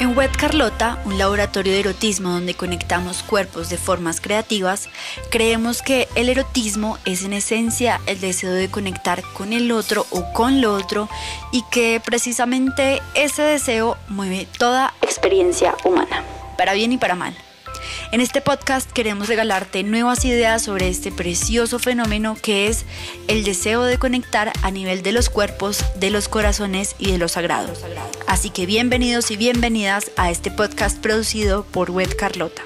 En Wet Carlota, un laboratorio de erotismo donde conectamos cuerpos de formas creativas, creemos que el erotismo es en esencia el deseo de conectar con el otro o con lo otro y que precisamente ese deseo mueve toda experiencia humana, para bien y para mal. En este podcast queremos regalarte nuevas ideas sobre este precioso fenómeno que es el deseo de conectar a nivel de los cuerpos, de los corazones y de los sagrados. Así que bienvenidos y bienvenidas a este podcast producido por Wet Carlota.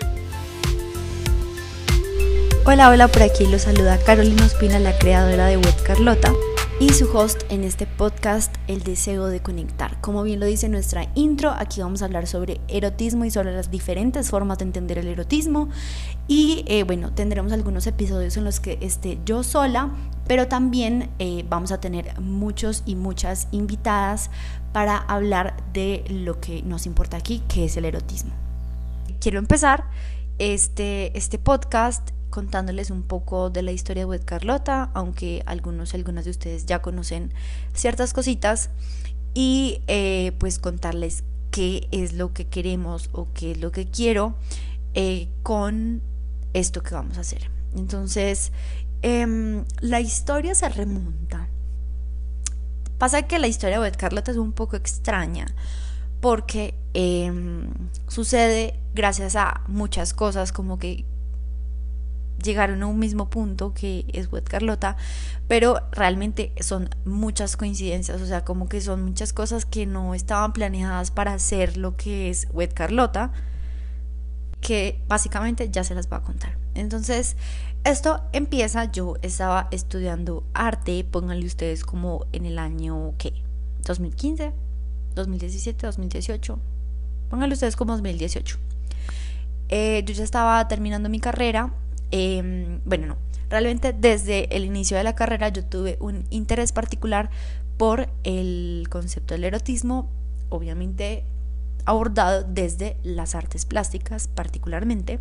Hola, hola, por aquí los saluda Carolina Ospina, la creadora de Wet Carlota y su host en este podcast, El deseo de conectar. Como bien lo dice nuestra intro, aquí vamos a hablar sobre erotismo y sobre las diferentes formas de entender el erotismo. Y eh, bueno, tendremos algunos episodios en los que esté yo sola, pero también eh, vamos a tener muchos y muchas invitadas para hablar de lo que nos importa aquí, que es el erotismo. Quiero empezar este, este podcast contándoles un poco de la historia de Wet Carlota, aunque algunos y algunas de ustedes ya conocen ciertas cositas, y eh, pues contarles qué es lo que queremos o qué es lo que quiero eh, con esto que vamos a hacer. Entonces, em, la historia se remonta. Pasa que la historia de Wet Carlota es un poco extraña porque em, sucede gracias a muchas cosas como que llegaron a un mismo punto que es Wet Carlota, pero realmente son muchas coincidencias, o sea, como que son muchas cosas que no estaban planeadas para hacer lo que es Wet Carlota, que básicamente ya se las voy a contar. Entonces, esto empieza, yo estaba estudiando arte, pónganle ustedes como en el año, ¿qué? 2015, 2017, 2018, pónganle ustedes como 2018. Eh, yo ya estaba terminando mi carrera Em, bueno, no, realmente desde el inicio de la carrera yo tuve un interés particular por el concepto del erotismo, obviamente abordado desde las artes plásticas particularmente,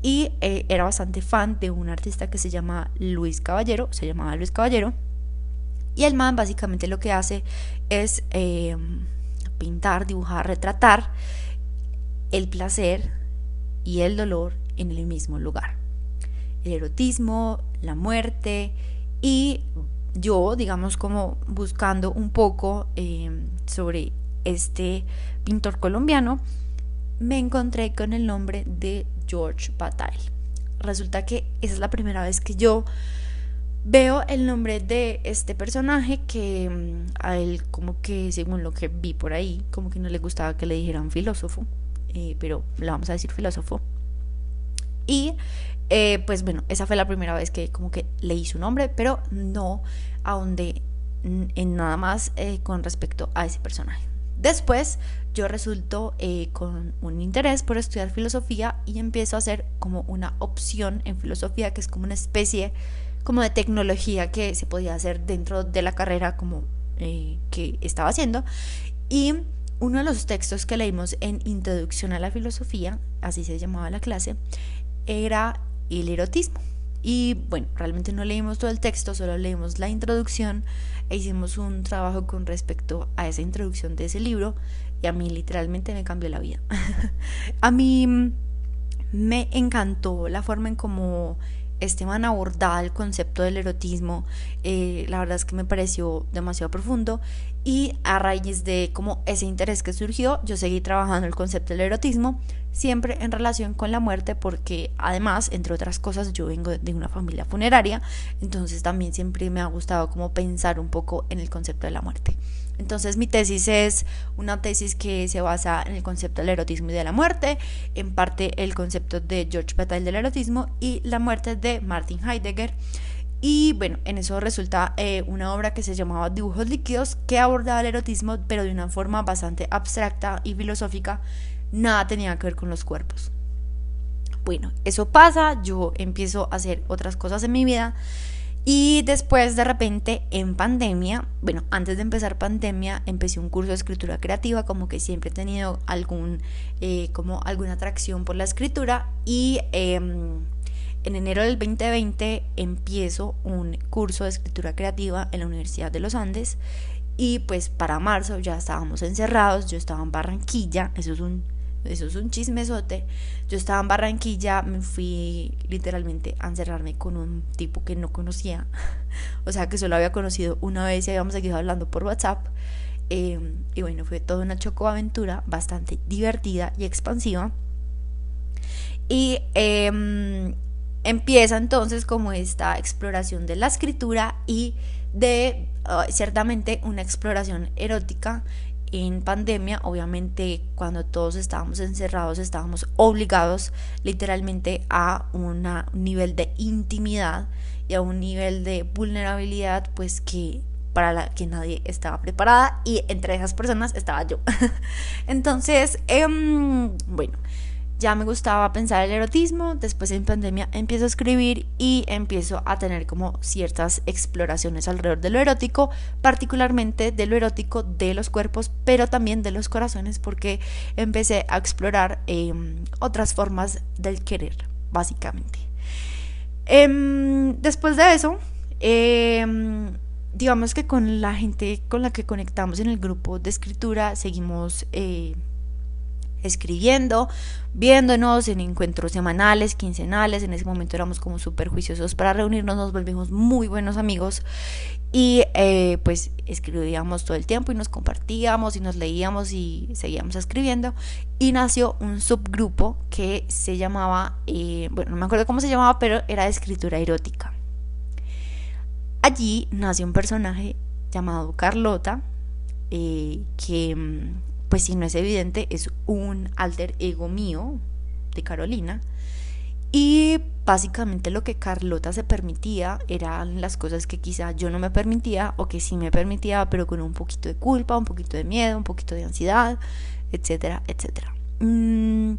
y eh, era bastante fan de un artista que se llama Luis Caballero, se llamaba Luis Caballero, y el man básicamente lo que hace es em, pintar, dibujar, retratar el placer y el dolor en el mismo lugar el erotismo, la muerte y yo, digamos, como buscando un poco eh, sobre este pintor colombiano, me encontré con el nombre de George Bataille. Resulta que esa es la primera vez que yo veo el nombre de este personaje que mm, a él como que según lo que vi por ahí como que no le gustaba que le dijeran filósofo eh, pero le vamos a decir filósofo y eh, pues bueno, esa fue la primera vez que como que leí su nombre, pero no ahondé en nada más eh, con respecto a ese personaje. Después yo resulto eh, con un interés por estudiar filosofía y empiezo a hacer como una opción en filosofía que es como una especie como de tecnología que se podía hacer dentro de la carrera como que estaba haciendo y uno de los textos que leímos en Introducción a la Filosofía, así se llamaba la clase, era el erotismo. Y bueno, realmente no leímos todo el texto, solo leímos la introducción e hicimos un trabajo con respecto a esa introducción de ese libro y a mí literalmente me cambió la vida. a mí me encantó la forma en cómo Esteban abordaba el concepto del erotismo, eh, la verdad es que me pareció demasiado profundo y a raíz de como ese interés que surgió, yo seguí trabajando el concepto del erotismo, siempre en relación con la muerte, porque además, entre otras cosas, yo vengo de una familia funeraria, entonces también siempre me ha gustado como pensar un poco en el concepto de la muerte. Entonces mi tesis es una tesis que se basa en el concepto del erotismo y de la muerte, en parte el concepto de George Bataille del erotismo y la muerte de Martin Heidegger. Y bueno, en eso resulta eh, una obra que se llamaba Dibujos líquidos que abordaba el erotismo pero de una forma bastante abstracta y filosófica. Nada tenía que ver con los cuerpos. Bueno, eso pasa, yo empiezo a hacer otras cosas en mi vida y después de repente en pandemia, bueno, antes de empezar pandemia, empecé un curso de escritura creativa, como que siempre he tenido algún, eh, como alguna atracción por la escritura. Y em, en enero del 2020 empiezo un curso de escritura creativa en la Universidad de los Andes. Y pues para marzo ya estábamos encerrados, yo estaba en Barranquilla, eso es un, eso es un chismesote. Yo estaba en Barranquilla, me fui literalmente a encerrarme con un tipo que no conocía, o sea que solo había conocido una vez y habíamos seguido hablando por WhatsApp. Em, y bueno, fue toda una chocoaventura bastante divertida y expansiva. Y em, empieza entonces como esta exploración de la escritura y de ciertamente una exploración erótica en pandemia, obviamente cuando todos estábamos encerrados estábamos obligados literalmente a un nivel de intimidad y a un nivel de vulnerabilidad pues que para la que nadie estaba preparada y entre esas personas estaba yo. Entonces, em, bueno, ya me gustaba pensar el erotismo, después en pandemia empiezo a escribir y empiezo a tener como ciertas exploraciones alrededor de lo erótico, particularmente de lo erótico de los cuerpos, pero también de los corazones, porque empecé a explorar em, otras formas del querer, básicamente. Em, después de eso, digamos que con la gente con la que conectamos en el grupo de escritura seguimos eh, escribiendo, viéndonos en encuentros semanales, quincenales, en ese momento éramos como súper juiciosos para reunirnos, nos volvimos muy buenos amigos y eh, pues escribíamos todo el tiempo y nos compartíamos y nos leíamos y seguíamos escribiendo y nació un subgrupo que se llamaba, eh, bueno, no me acuerdo cómo se llamaba, pero era de escritura erótica. Allí nació un personaje llamado Carlota, eh, que, mm, pues si no es evidente, es un alter ego mío de Carolina. Y básicamente lo que Carlota se permitía eran las cosas que quizá yo no me permitía o que sí me permitía, pero con un poquito de culpa, un poquito de miedo, un poquito de ansiedad, etcétera, etcétera. Mm,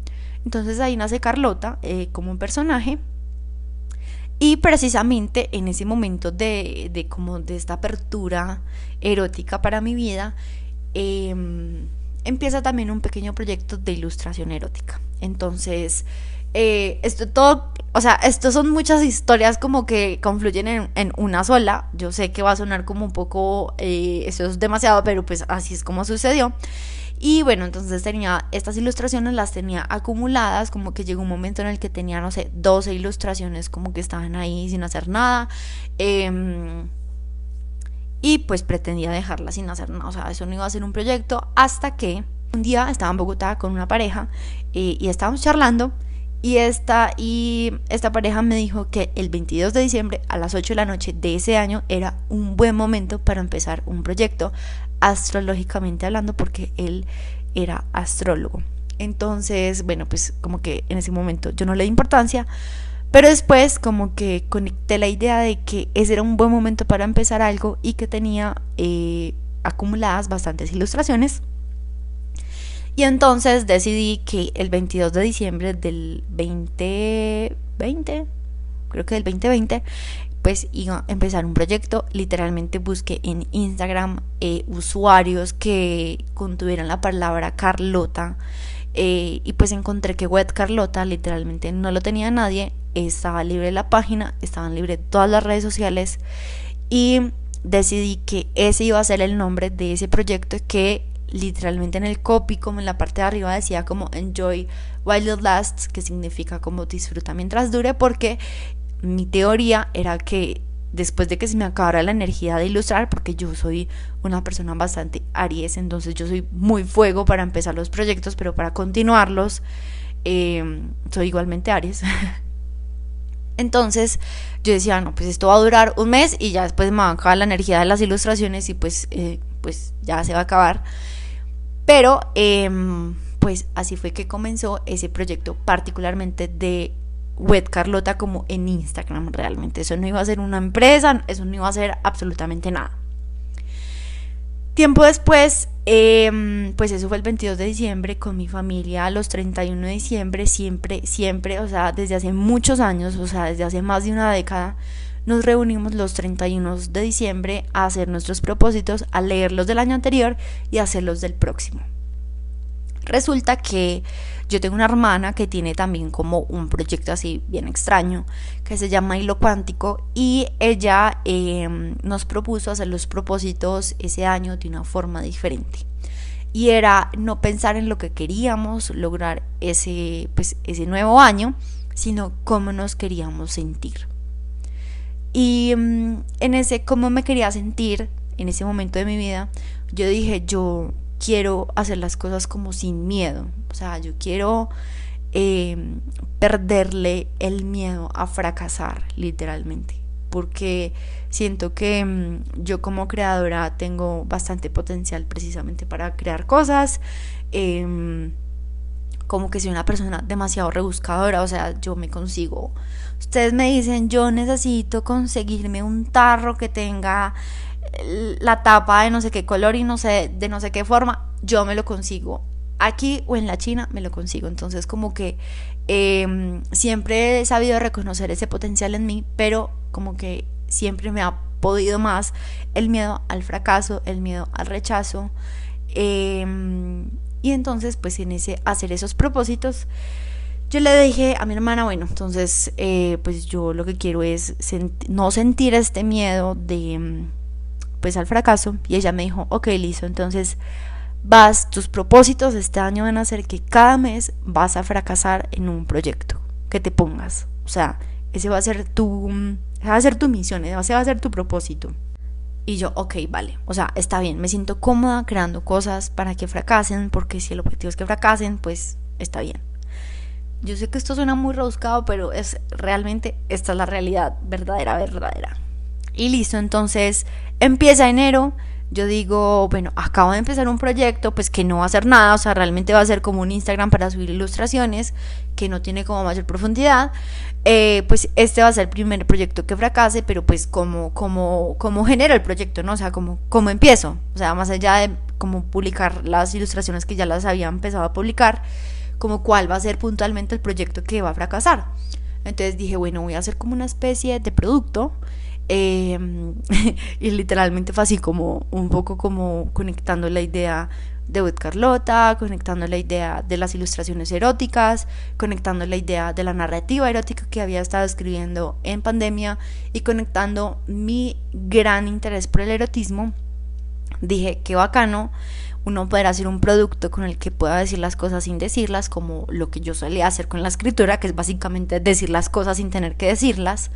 entonces ahí nace Carlota eh, como un personaje y precisamente en ese momento de, de como de esta apertura erótica para mi vida, em, empieza también un pequeño proyecto de ilustración erótica. Entonces, eh, esto todo, o sea, esto son muchas historias como que confluyen en, una sola. Yo sé que va a sonar como un poco, eh, eso es demasiado, pero pues así es como sucedió. Y bueno, entonces tenía estas ilustraciones, las tenía acumuladas, como que llegó un momento en el que tenía, no sé, 12 ilustraciones como que estaban ahí sin hacer nada. Em, y pues pretendía dejarlas sin hacer nada, o sea, eso no iba a ser un proyecto hasta que un día estaba en Bogotá con una pareja eh, y estábamos charlando y esta, y esta pareja me dijo que el 22 de diciembre a las 8 de la noche de ese año era un buen momento para empezar un proyecto astrológicamente hablando porque él era astrólogo. Entonces, bueno, pues como que en ese momento yo no le di importancia, pero después como que conecté la idea de que ese era un buen momento para empezar algo y que tenía eh, acumuladas bastantes ilustraciones. Y entonces decidí que el 22 de diciembre del 2020, creo que del 2020, pues iba a empezar un proyecto. Literalmente busqué en Instagram eh, usuarios que contuvieran la palabra Carlota. Eh, y pues encontré que Web Carlota literalmente no lo tenía nadie. Estaba libre la página, estaban libres todas las redes sociales. Y decidí que ese iba a ser el nombre de ese proyecto que literalmente en el copy como en la parte de arriba decía como enjoy while it lasts que significa como disfruta mientras dure porque mi teoría era que después de que se me acabara la energía de ilustrar, porque yo soy una persona bastante aries, entonces yo soy muy fuego para empezar los proyectos, pero para continuarlos em, soy igualmente aries. entonces yo decía, no, pues esto va a durar un mes y ya después me va a acabar la energía de las ilustraciones y pues, eh, pues ya se va a acabar. Pero em, pues así fue que comenzó ese proyecto particularmente de Web Carlota como en Instagram realmente. Eso no iba a ser una empresa, eso no iba a ser absolutamente nada. Tiempo después, em, pues eso fue el 22 de diciembre con mi familia, los 31 de diciembre, siempre, siempre, o sea, desde hace muchos años, o sea, desde hace más de una década, nos reunimos los 31 de diciembre a hacer nuestros propósitos, a leerlos del año anterior y a hacerlos del próximo. Resulta que yo tengo una hermana que tiene también como un proyecto así bien extraño que se llama Hilo Cuántico y ella em, nos propuso hacer los propósitos ese año de una forma diferente. Y era no pensar en lo que queríamos lograr ese, pues, ese nuevo año, sino cómo nos queríamos sentir. Y em, en ese cómo me quería sentir, en ese momento de mi vida, yo dije, yo quiero hacer las cosas como sin miedo. O sea, yo quiero em, perderle el miedo a fracasar, literalmente. Porque siento que em, yo como creadora tengo bastante potencial precisamente para crear cosas. Em, como que soy una persona demasiado rebuscadora, o sea, yo me consigo. Ustedes me dicen, yo necesito conseguirme un tarro que tenga la tapa de no sé qué color y no sé, de no sé qué forma, yo me lo consigo. Aquí o en la China me lo consigo. Entonces como que em, siempre he sabido reconocer ese potencial en mí, pero como que siempre me ha podido más el miedo al fracaso, el miedo al rechazo. Em, y entonces pues en ese hacer esos propósitos, yo le dije a mi hermana, bueno, entonces eh, pues yo lo que quiero es no sentir este miedo de pues al fracaso y ella me dijo, ok, listo, entonces vas, tus propósitos este año van a ser que cada mes vas a fracasar en un proyecto que te pongas. O sea, ese va a ser tu, va a ser tu misión, ese va a ser tu propósito. Y yo, ok, vale, o sea, está bien, me siento cómoda creando cosas para que fracasen, porque si el objetivo es que fracasen, pues está bien. Yo sé que esto suena muy rebuscado, pero es realmente, esta es la realidad verdadera, verdadera. Y listo, entonces empieza enero. Yo digo, bueno, acabo de empezar un proyecto, pues que no va a ser nada, o sea, realmente va a ser como un Instagram para subir ilustraciones, que no tiene como mayor profundidad. Eh, pues este va a ser el primer proyecto que fracase, pero pues como, como, como genero el proyecto, ¿no? O sea, como, como empiezo, o sea, más allá de como publicar las ilustraciones que ya las había empezado a publicar, como cuál va a ser puntualmente el proyecto que va a fracasar. Entonces dije, bueno, voy a hacer como una especie de producto Em, y literalmente fue así como un poco como conectando la idea de Beth Carlota, conectando la idea de las ilustraciones eróticas, conectando la idea de la narrativa erótica que había estado escribiendo en pandemia y conectando mi gran interés por el erotismo. Dije, qué bacano uno poder hacer un producto con el que pueda decir las cosas sin decirlas, como lo que yo solía hacer con la escritura, que es básicamente decir las cosas sin tener que decirlas.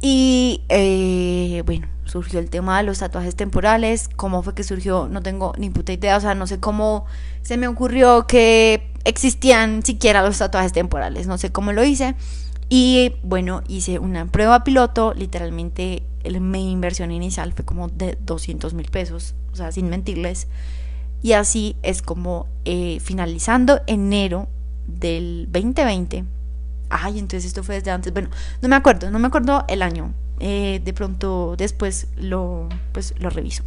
Y eh, bueno, surgió el tema de los tatuajes temporales. ¿Cómo fue que surgió? No tengo ni puta idea. O sea, no sé cómo se me ocurrió que existían siquiera los tatuajes temporales. No sé cómo lo hice. Y bueno, hice una prueba piloto. Literalmente mi inversión inicial fue como de 200 mil pesos. O sea, sin mentirles. Y así es como eh, finalizando enero del 2020 ay, entonces esto fue desde antes, bueno, no me acuerdo, no me acuerdo el año, eh, de pronto después lo, pues, lo reviso.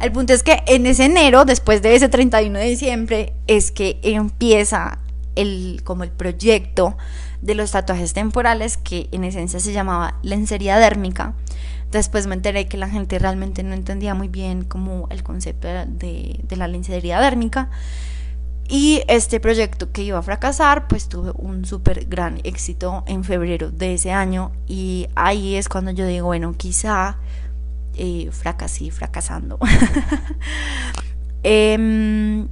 El punto es que en ese enero, después de ese 31 de diciembre, es que empieza el, como el proyecto de los tatuajes temporales, que en esencia se llamaba lencería dérmica. Después me enteré que la gente realmente no entendía muy bien como el concepto de, de la lencería dérmica. Y este proyecto que iba a fracasar, pues tuve un súper gran éxito en febrero de ese año. Y ahí es cuando yo digo, bueno, quizá eh, fracasé fracasando. Em,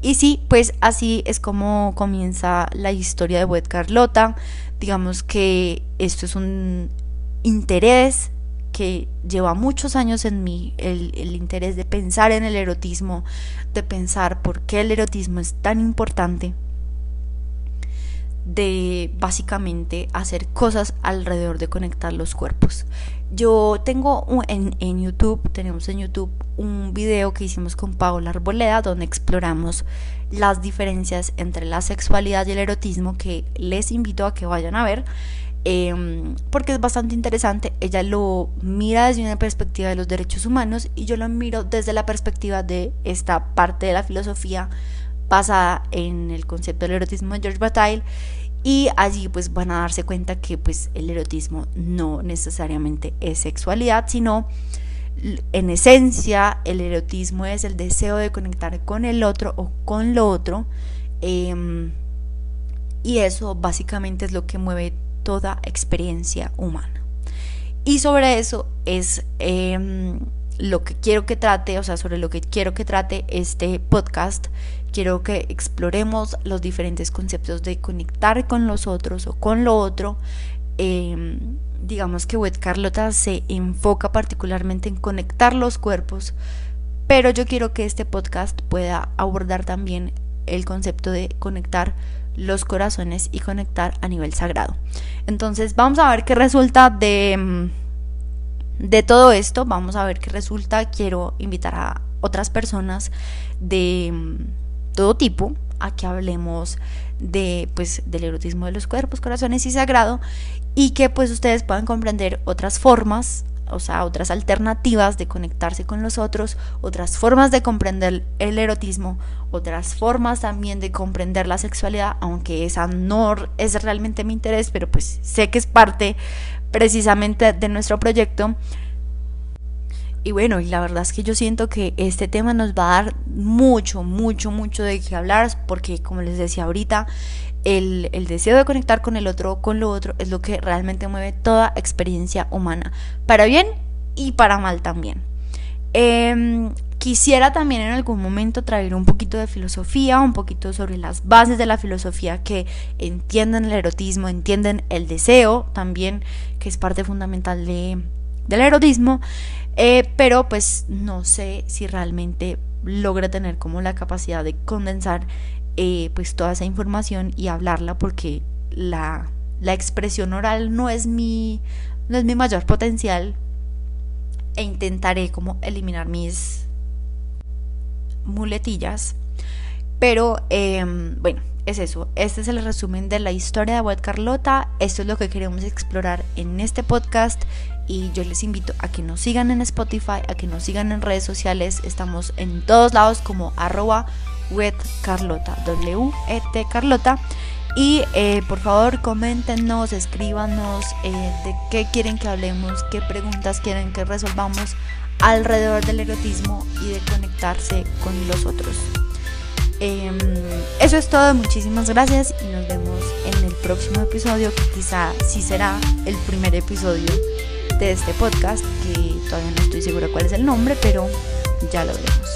y sí, pues así es como comienza la historia de Wet Carlota. Digamos que esto es un interés que lleva muchos años en mí, el, interés de pensar en el erotismo, de pensar por qué el erotismo es tan importante, de básicamente hacer cosas alrededor de conectar los cuerpos. Yo tengo en, en, YouTube, tenemos en YouTube un video que hicimos con Paola Arboleda donde exploramos las diferencias entre la sexualidad y el erotismo que les invito a que vayan a ver. Em, porque es bastante interesante. Ella lo mira desde una perspectiva de los derechos humanos y yo lo miro desde la perspectiva de esta parte de la filosofía basada en el concepto del erotismo de George Bataille y allí pues van a darse cuenta que pues el erotismo no necesariamente es sexualidad, sino en esencia, el erotismo es el deseo de conectar con el otro o con lo otro. Em, y eso básicamente es lo que mueve toda experiencia humana. Y sobre eso es em, lo que quiero que trate, o sea, sobre lo que quiero que trate este podcast. Quiero que exploremos los diferentes conceptos de conectar con los otros o con lo otro. Em, digamos que Wet Carlota se enfoca particularmente en conectar los cuerpos, pero yo quiero que este podcast pueda abordar también el concepto de conectar los corazones y conectar a nivel sagrado. Entonces vamos a ver qué resulta de, mm, de todo esto, vamos a ver qué resulta. Quiero invitar a otras personas de mm, todo tipo a que hablemos de pues del erotismo de los cuerpos, corazones y sagrado y que pues ustedes puedan comprender otras formas o sea, otras alternativas de conectarse con los otros, otras formas de comprender el erotismo, otras formas también de comprender la sexualidad, aunque esa no es realmente mi interés, pero pues sé que es parte precisamente de nuestro proyecto. Y bueno, y la verdad es que yo siento que este tema nos va a dar mucho, mucho, mucho de qué hablar, porque como les decía ahorita, el, deseo de conectar con el otro con lo otro es lo que realmente mueve toda experiencia humana, para bien y para mal también. Em, quisiera también en algún momento traer un poquito de filosofía, un poquito sobre las bases de la filosofía que entienden el erotismo, entienden el deseo también, que es parte fundamental de, del erotismo, eh, pero pues no sé si realmente logra tener como la capacidad de condensar eh, pues toda esa información y hablarla porque la, la expresión oral no es mi no es mi mayor potencial e intentaré como eliminar mis muletillas. Pero em, bueno es eso. Este es el resumen de la historia de Wet Carlota. Esto es lo que queremos explorar en este podcast y yo les invito a que nos sigan en Spotify a que nos sigan en redes sociales. Estamos en todos lados como arroba Wet Carlota, W-E-T Carlota. Y eh, por favor coméntenos, escríbanos eh, de qué quieren que hablemos, qué preguntas quieren que resolvamos alrededor del erotismo y de conectarse con los otros. Em, eso es todo, muchísimas gracias y nos vemos en el próximo episodio que quizá sí será el primer episodio de este podcast, que todavía no estoy segura cuál es el nombre, pero ya lo veremos.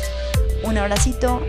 Un abracito